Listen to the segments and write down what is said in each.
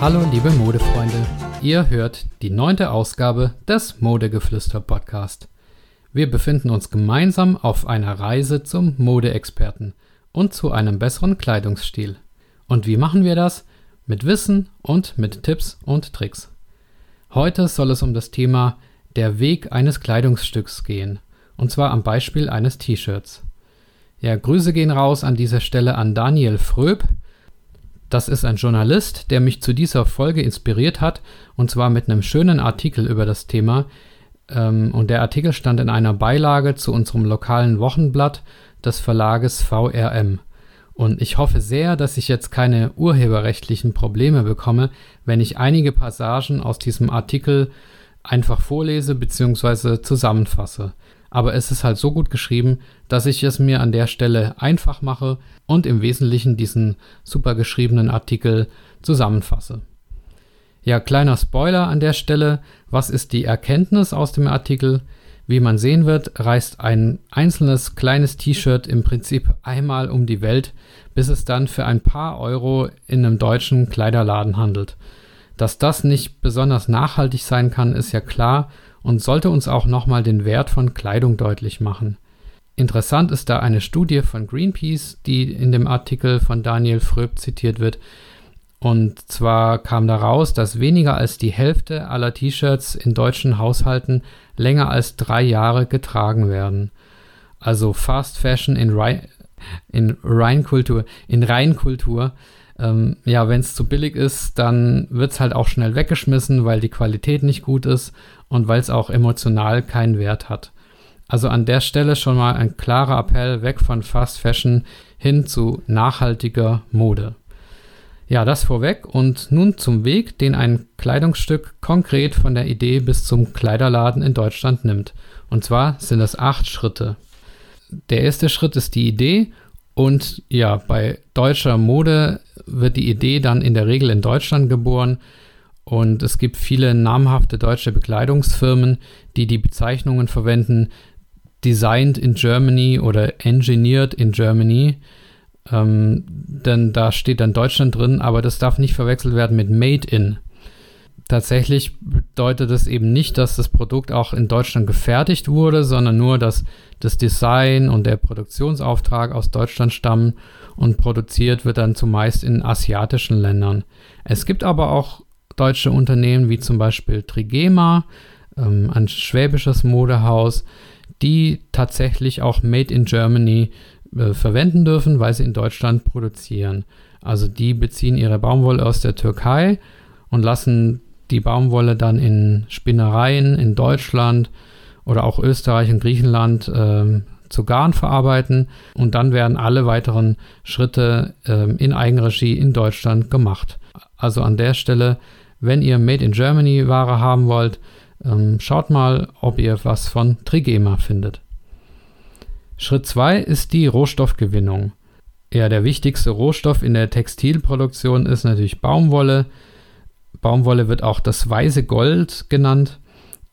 Hallo liebe Modefreunde, ihr hört die neunte Ausgabe des Modegeflüster Podcast. Wir befinden uns gemeinsam auf einer Reise zum Modeexperten und zu einem besseren Kleidungsstil. Und wie machen wir das? Mit Wissen und mit Tipps und Tricks. Heute soll es um das Thema der Weg eines Kleidungsstücks gehen, und zwar am Beispiel eines T-Shirts. Ja, Grüße gehen raus an dieser Stelle an Daniel Fröb, das ist ein Journalist, der mich zu dieser Folge inspiriert hat, und zwar mit einem schönen Artikel über das Thema. Ähm, und der Artikel stand in einer Beilage zu unserem lokalen Wochenblatt des Verlages VRM. Und ich hoffe sehr, dass ich jetzt keine urheberrechtlichen Probleme bekomme, wenn ich einige Passagen aus diesem Artikel einfach vorlese bzw. zusammenfasse aber es ist halt so gut geschrieben, dass ich es mir an der Stelle einfach mache und im Wesentlichen diesen super geschriebenen Artikel zusammenfasse. Ja, kleiner Spoiler an der Stelle. Was ist die Erkenntnis aus dem Artikel? Wie man sehen wird, reist ein einzelnes kleines T-Shirt im Prinzip einmal um die Welt, bis es dann für ein paar Euro in einem deutschen Kleiderladen handelt. Dass das nicht besonders nachhaltig sein kann, ist ja klar und sollte uns auch nochmal den Wert von Kleidung deutlich machen. Interessant ist da eine Studie von Greenpeace, die in dem Artikel von Daniel Fröb zitiert wird. Und zwar kam da raus, dass weniger als die Hälfte aller T-Shirts in deutschen Haushalten länger als drei Jahre getragen werden. Also Fast Fashion in, Rei in Reinkultur, in Reinkultur ähm, ja, wenn es zu billig ist, dann wird es halt auch schnell weggeschmissen, weil die Qualität nicht gut ist und weil es auch emotional keinen Wert hat. Also an der Stelle schon mal ein klarer Appell weg von Fast Fashion hin zu nachhaltiger Mode. Ja, das vorweg und nun zum Weg, den ein Kleidungsstück konkret von der Idee bis zum Kleiderladen in Deutschland nimmt. Und zwar sind es acht Schritte. Der erste Schritt ist die Idee und ja, bei deutscher Mode wird die Idee dann in der Regel in Deutschland geboren. Und es gibt viele namhafte deutsche Bekleidungsfirmen, die die Bezeichnungen verwenden, designed in Germany oder engineered in Germany. Ähm, denn da steht dann Deutschland drin, aber das darf nicht verwechselt werden mit made in. Tatsächlich bedeutet es eben nicht, dass das Produkt auch in Deutschland gefertigt wurde, sondern nur, dass das Design und der Produktionsauftrag aus Deutschland stammen und produziert wird dann zumeist in asiatischen Ländern. Es gibt aber auch deutsche Unternehmen wie zum Beispiel Trigema, ähm, ein schwäbisches Modehaus, die tatsächlich auch Made in Germany äh, verwenden dürfen, weil sie in Deutschland produzieren. Also die beziehen ihre Baumwolle aus der Türkei und lassen die Baumwolle dann in Spinnereien in Deutschland oder auch Österreich und Griechenland äh, zu Garn verarbeiten und dann werden alle weiteren Schritte äh, in Eigenregie in Deutschland gemacht. Also an der Stelle, wenn ihr Made in Germany Ware haben wollt, ähm, schaut mal, ob ihr was von Trigema findet. Schritt 2 ist die Rohstoffgewinnung. Ja, der wichtigste Rohstoff in der Textilproduktion ist natürlich Baumwolle. Baumwolle wird auch das weiße Gold genannt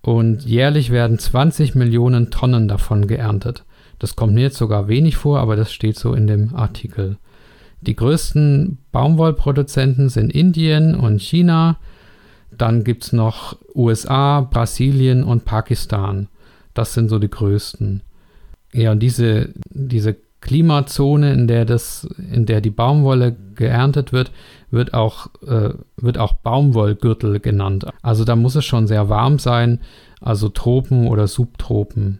und jährlich werden 20 Millionen Tonnen davon geerntet. Das kommt mir jetzt sogar wenig vor, aber das steht so in dem Artikel. Die größten Baumwollproduzenten sind Indien und China. Dann gibt es noch USA, Brasilien und Pakistan. Das sind so die größten. Ja, und diese, diese Klimazone, in der das, in der die Baumwolle geerntet wird, wird auch, äh, wird auch Baumwollgürtel genannt. Also da muss es schon sehr warm sein, also Tropen oder Subtropen.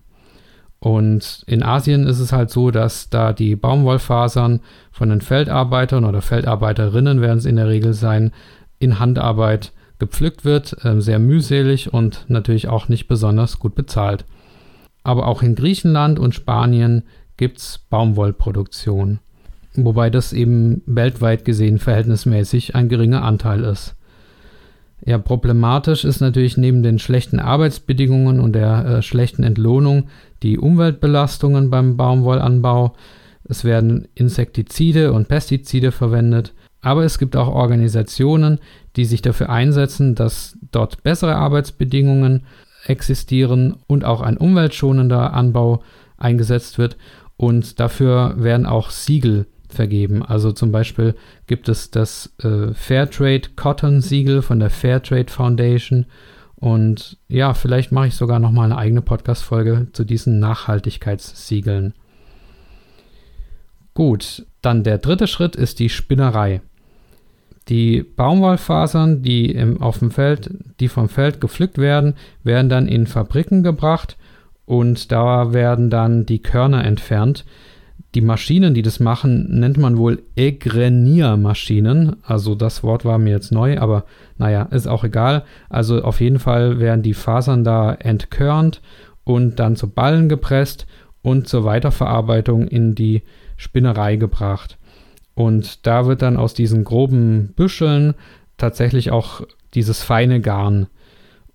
Und in Asien ist es halt so, dass da die Baumwollfasern von den Feldarbeitern oder Feldarbeiterinnen werden es in der Regel sein, in Handarbeit gepflückt wird, äh, sehr mühselig und natürlich auch nicht besonders gut bezahlt. Aber auch in Griechenland und Spanien gibt es Baumwollproduktion, wobei das eben weltweit gesehen verhältnismäßig ein geringer Anteil ist. Ja, problematisch ist natürlich neben den schlechten Arbeitsbedingungen und der äh, schlechten Entlohnung die Umweltbelastungen beim Baumwollanbau. Es werden Insektizide und Pestizide verwendet, aber es gibt auch Organisationen, die sich dafür einsetzen, dass dort bessere Arbeitsbedingungen existieren und auch ein umweltschonender Anbau eingesetzt wird und dafür werden auch Siegel vergeben. Also zum Beispiel gibt es das äh, Fairtrade Cotton Siegel von der Fairtrade Foundation. Und ja, vielleicht mache ich sogar noch mal eine eigene Podcast-Folge zu diesen Nachhaltigkeitssiegeln. Gut, dann der dritte Schritt ist die Spinnerei. Die Baumwollfasern, die im, auf dem Feld, die vom Feld gepflückt werden, werden dann in Fabriken gebracht und da werden dann die Körner entfernt. Die Maschinen, die das machen, nennt man wohl Egreniermaschinen. Also das Wort war mir jetzt neu, aber naja, ist auch egal. Also auf jeden Fall werden die Fasern da entkörnt und dann zu Ballen gepresst und zur Weiterverarbeitung in die Spinnerei gebracht. Und da wird dann aus diesen groben Büscheln tatsächlich auch dieses feine Garn.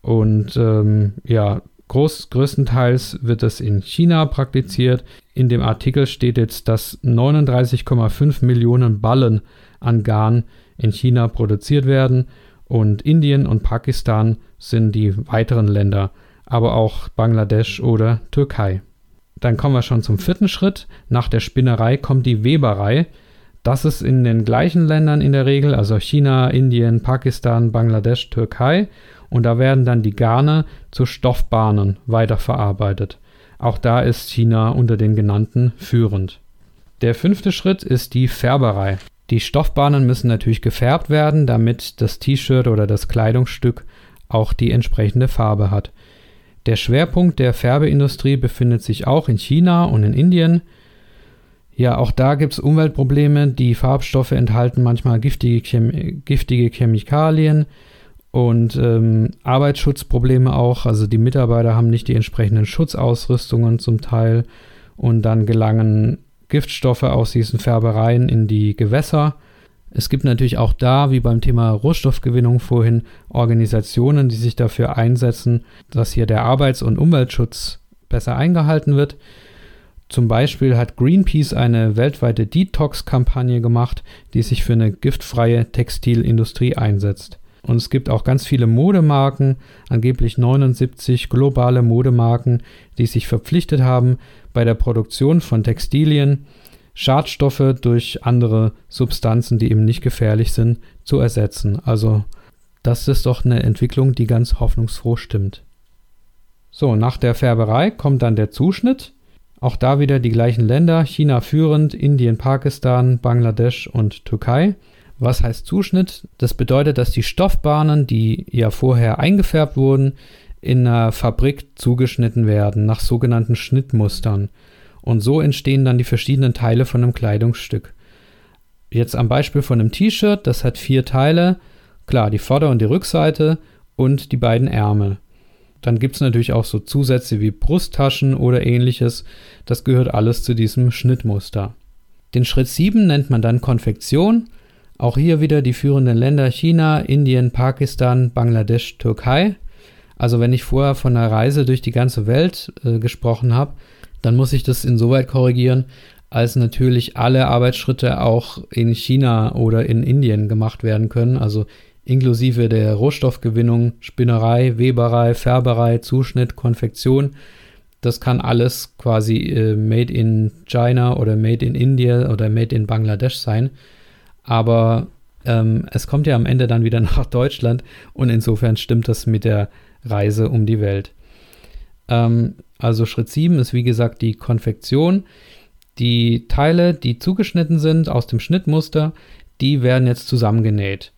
Und ähm, ja, groß, größtenteils wird es in China praktiziert. In dem Artikel steht jetzt, dass 39,5 Millionen Ballen an Garn in China produziert werden. Und Indien und Pakistan sind die weiteren Länder, aber auch Bangladesch oder Türkei. Dann kommen wir schon zum vierten Schritt. Nach der Spinnerei kommt die Weberei. Das ist in den gleichen Ländern in der Regel, also China, Indien, Pakistan, Bangladesch, Türkei. Und da werden dann die Garne zu Stoffbahnen weiterverarbeitet. Auch da ist China unter den genannten führend. Der fünfte Schritt ist die Färberei. Die Stoffbahnen müssen natürlich gefärbt werden, damit das T-Shirt oder das Kleidungsstück auch die entsprechende Farbe hat. Der Schwerpunkt der Färbeindustrie befindet sich auch in China und in Indien. Ja, auch da gibt es Umweltprobleme. Die Farbstoffe enthalten manchmal giftige, Chem giftige Chemikalien und ähm, Arbeitsschutzprobleme auch. Also die Mitarbeiter haben nicht die entsprechenden Schutzausrüstungen zum Teil und dann gelangen Giftstoffe aus diesen Färbereien in die Gewässer. Es gibt natürlich auch da, wie beim Thema Rohstoffgewinnung vorhin, Organisationen, die sich dafür einsetzen, dass hier der Arbeits- und Umweltschutz besser eingehalten wird. Zum Beispiel hat Greenpeace eine weltweite Detox-Kampagne gemacht, die sich für eine giftfreie Textilindustrie einsetzt. Und es gibt auch ganz viele Modemarken, angeblich 79 globale Modemarken, die sich verpflichtet haben, bei der Produktion von Textilien Schadstoffe durch andere Substanzen, die eben nicht gefährlich sind, zu ersetzen. Also das ist doch eine Entwicklung, die ganz hoffnungsfroh stimmt. So, nach der Färberei kommt dann der Zuschnitt. Auch da wieder die gleichen Länder, China führend, Indien, Pakistan, Bangladesch und Türkei. Was heißt Zuschnitt? Das bedeutet, dass die Stoffbahnen, die ja vorher eingefärbt wurden, in einer Fabrik zugeschnitten werden nach sogenannten Schnittmustern. Und so entstehen dann die verschiedenen Teile von einem Kleidungsstück. Jetzt am Beispiel von einem T-Shirt, das hat vier Teile. Klar, die Vorder- und die Rückseite und die beiden Ärmel. Dann gibt es natürlich auch so Zusätze wie Brusttaschen oder ähnliches. Das gehört alles zu diesem Schnittmuster. Den Schritt 7 nennt man dann Konfektion. Auch hier wieder die führenden Länder China, Indien, Pakistan, Bangladesch, Türkei. Also wenn ich vorher von einer Reise durch die ganze Welt äh, gesprochen habe, dann muss ich das insoweit korrigieren, als natürlich alle Arbeitsschritte auch in China oder in Indien gemacht werden können. Also inklusive der Rohstoffgewinnung, Spinnerei, Weberei, Färberei, Zuschnitt, Konfektion. Das kann alles quasi äh, made in China oder made in India oder made in Bangladesch sein. Aber ähm, es kommt ja am Ende dann wieder nach Deutschland und insofern stimmt das mit der Reise um die Welt. Ähm, also Schritt 7 ist wie gesagt die Konfektion. Die Teile, die zugeschnitten sind aus dem Schnittmuster, die werden jetzt zusammengenäht.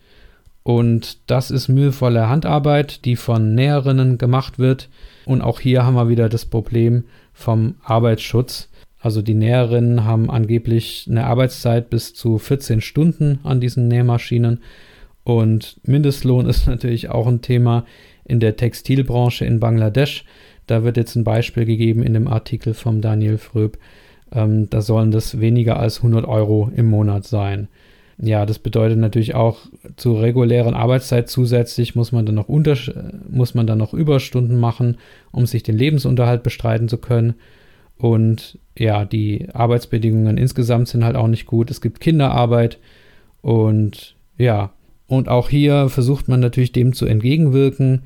Und das ist mühevolle Handarbeit, die von Näherinnen gemacht wird. Und auch hier haben wir wieder das Problem vom Arbeitsschutz. Also die Näherinnen haben angeblich eine Arbeitszeit bis zu 14 Stunden an diesen Nähmaschinen. Und Mindestlohn ist natürlich auch ein Thema in der Textilbranche in Bangladesch. Da wird jetzt ein Beispiel gegeben in dem Artikel vom Daniel Fröb. Ähm, da sollen das weniger als 100 Euro im Monat sein. Ja, das bedeutet natürlich auch zur regulären Arbeitszeit zusätzlich muss man dann noch unter, muss man dann noch Überstunden machen, um sich den Lebensunterhalt bestreiten zu können. Und ja, die Arbeitsbedingungen insgesamt sind halt auch nicht gut. Es gibt Kinderarbeit und ja, und auch hier versucht man natürlich dem zu entgegenwirken,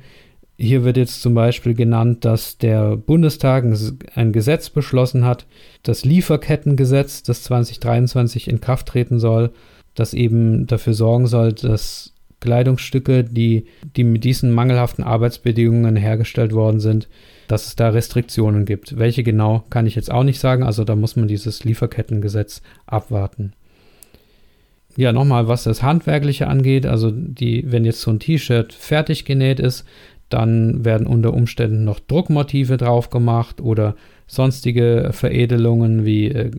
Hier wird jetzt zum Beispiel genannt, dass der Bundestag ein Gesetz beschlossen hat, das Lieferkettengesetz, das 2023 in Kraft treten soll, das eben dafür sorgen soll, dass Kleidungsstücke, die, die mit diesen mangelhaften Arbeitsbedingungen hergestellt worden sind, dass es da Restriktionen gibt. Welche genau, kann ich jetzt auch nicht sagen. Also da muss man dieses Lieferkettengesetz abwarten. Ja, nochmal, was das Handwerkliche angeht. Also die, wenn jetzt so ein T-Shirt fertig genäht ist, dann werden unter Umständen noch Druckmotive drauf gemacht oder sonstige Veredelungen wie äh,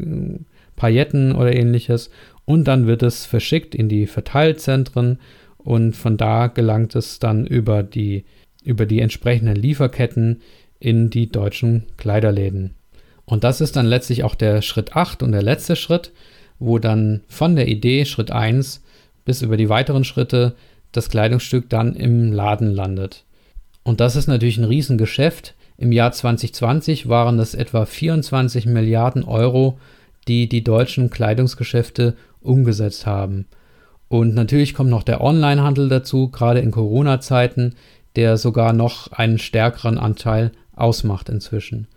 Pailletten oder ähnliches. Und dann wird es verschickt in die Verteilzentren und von da gelangt es dann über die, über die entsprechenden Lieferketten in die deutschen Kleiderläden. Und das ist dann letztlich auch der Schritt 8 und der letzte Schritt, wo dann von der Idee Schritt 1 bis über die weiteren Schritte das Kleidungsstück dann im Laden landet. Und das ist natürlich ein Riesengeschäft. Im Jahr 2020 waren es etwa 24 Milliarden Euro, die die deutschen Kleidungsgeschäfte umgesetzt haben. Und natürlich kommt noch der Onlinehandel dazu, gerade in Corona-Zeiten, der sogar noch einen stärkeren Anteil ausmacht inzwischen.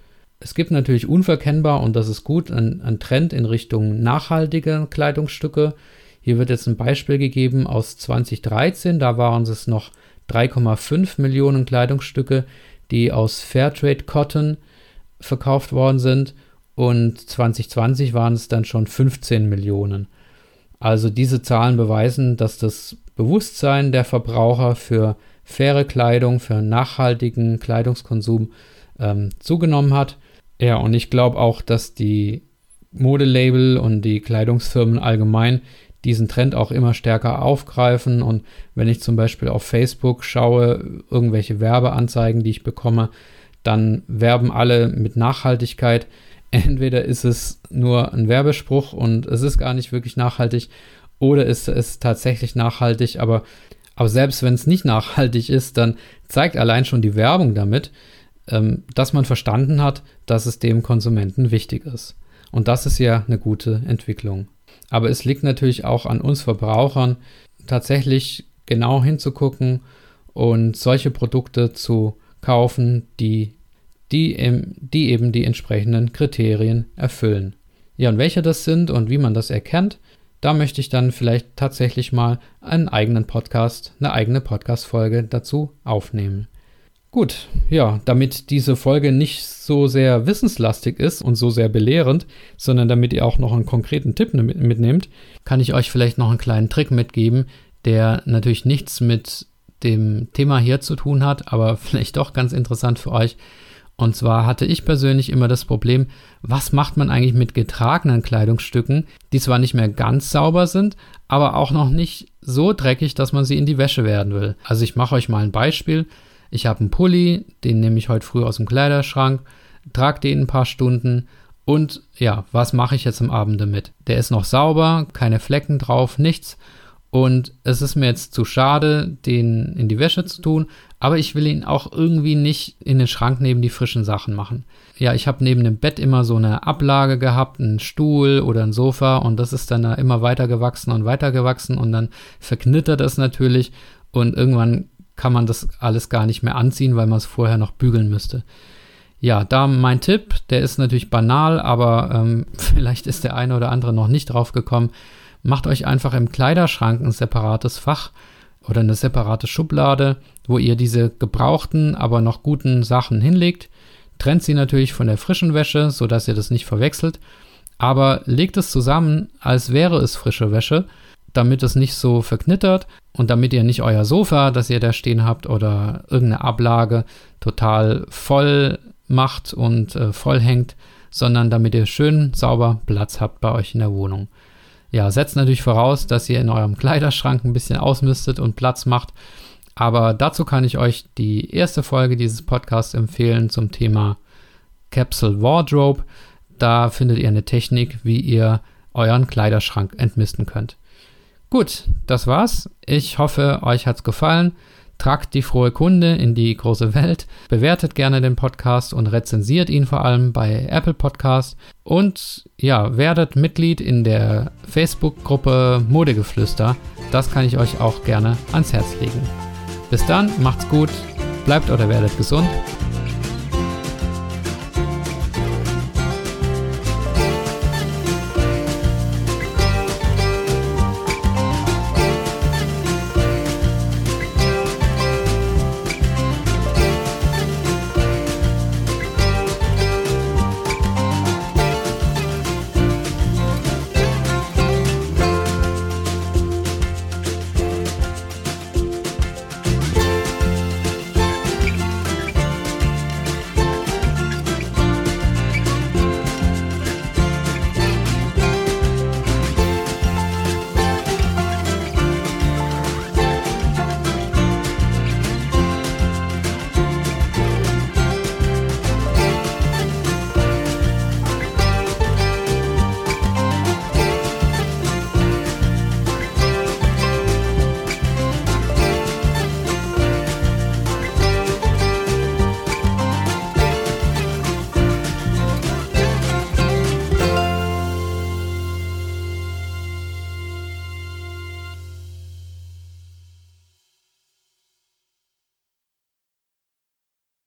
Es gibt natürlich unverkennbar, und das ist gut, einen Trend in Richtung nachhaltiger Kleidungsstücke. Hier wird jetzt ein Beispiel gegeben aus 2013, da waren es noch 3,5 Millionen Kleidungsstücke, die aus Fairtrade Cotton verkauft worden sind und 2020 waren es dann schon 15 Millionen. Also diese Zahlen beweisen, dass das Bewusstsein der Verbraucher für faire Kleidung, für nachhaltigen Kleidungskonsum ähm, zugenommen hat. Ja, und ich glaube auch, dass die Modelabel und die Kleidungsfirmen allgemein diesen Trend auch immer stärker aufgreifen. Und wenn ich zum Beispiel auf Facebook schaue, irgendwelche Werbeanzeigen, die ich bekomme, dann werben alle mit Nachhaltigkeit entweder ist es nur ein Werbespruch und es ist gar nicht wirklich nachhaltig oder ist es tatsächlich nachhaltig, aber, aber selbst wenn es nicht nachhaltig ist, dann zeigt allein schon die Werbung damit, ähm, dass man verstanden hat, dass es dem Konsumenten wichtig ist. Und das ist ja eine gute Entwicklung. Aber es liegt natürlich auch an uns Verbrauchern, tatsächlich genau hinzugucken und solche Produkte zu kaufen, die die, die eben die entsprechenden Kriterien erfüllen. Ja, und welche das sind und wie man das erkennt, da möchte ich dann vielleicht tatsächlich mal einen eigenen Podcast, eine eigene Podcast-Folge dazu aufnehmen. Gut, ja, damit diese Folge nicht so sehr wissenslastig ist und so sehr belehrend, sondern damit ihr auch noch einen konkreten Tipp mitnehmt, kann ich euch vielleicht noch einen kleinen Trick mitgeben, der natürlich nichts mit dem Thema hier zu tun hat, aber vielleicht doch ganz interessant für euch. Und zwar hatte ich persönlich immer das Problem, was macht man eigentlich mit getragenen Kleidungsstücken, die zwar nicht mehr ganz sauber sind, aber auch noch nicht so dreckig, dass man sie in die Wäsche werden will. Also ich mache euch mal ein Beispiel. Ich habe einen Pulli, den nehme ich heute früh aus dem Kleiderschrank, trage den ein paar Stunden und ja, was mache ich jetzt am Abend damit? Der ist noch sauber, keine Flecken drauf, nichts. Und es ist mir jetzt zu schade, den in die Wäsche zu tun, aber ich will ihn auch irgendwie nicht in den Schrank neben die frischen Sachen machen. Ja, ich habe neben dem Bett immer so eine Ablage gehabt, einen Stuhl oder ein Sofa und das ist dann da immer weiter gewachsen und weiter gewachsen und dann verknittert es natürlich und irgendwann kann man das alles gar nicht mehr anziehen, weil man es vorher noch bügeln müsste. Ja, da mein Tipp, der ist natürlich banal, aber ähm, vielleicht ist der eine oder andere noch nicht drauf gekommen. Macht euch einfach im Kleiderschrank ein separates Fach oder eine separate Schublade, wo ihr diese gebrauchten, aber noch guten Sachen hinlegt. Trennt sie natürlich von der frischen Wäsche, sodass ihr das nicht verwechselt. Aber legt es zusammen, als wäre es frische Wäsche, damit es nicht so verknittert und damit ihr nicht euer Sofa, das ihr da stehen habt, oder irgendeine Ablage total voll macht und äh, voll hängt, sondern damit ihr schön sauber Platz habt bei euch in der Wohnung. Ja, setzt natürlich voraus, dass ihr in eurem Kleiderschrank ein bisschen ausmistet und Platz macht. Aber dazu kann ich euch die erste Folge dieses Podcasts empfehlen zum Thema Capsule Wardrobe. Da findet ihr eine Technik, wie ihr euren Kleiderschrank entmisten könnt. Gut, das war's. Ich hoffe, euch hat's gefallen. Tragt die frohe Kunde in die große Welt, bewertet gerne den Podcast und rezensiert ihn vor allem bei Apple Podcast und ja, werdet Mitglied in der Facebook-Gruppe Modegeflüster. Das kann ich euch auch gerne ans Herz legen. Bis dann, macht's gut, Bleibt oder werdet gesund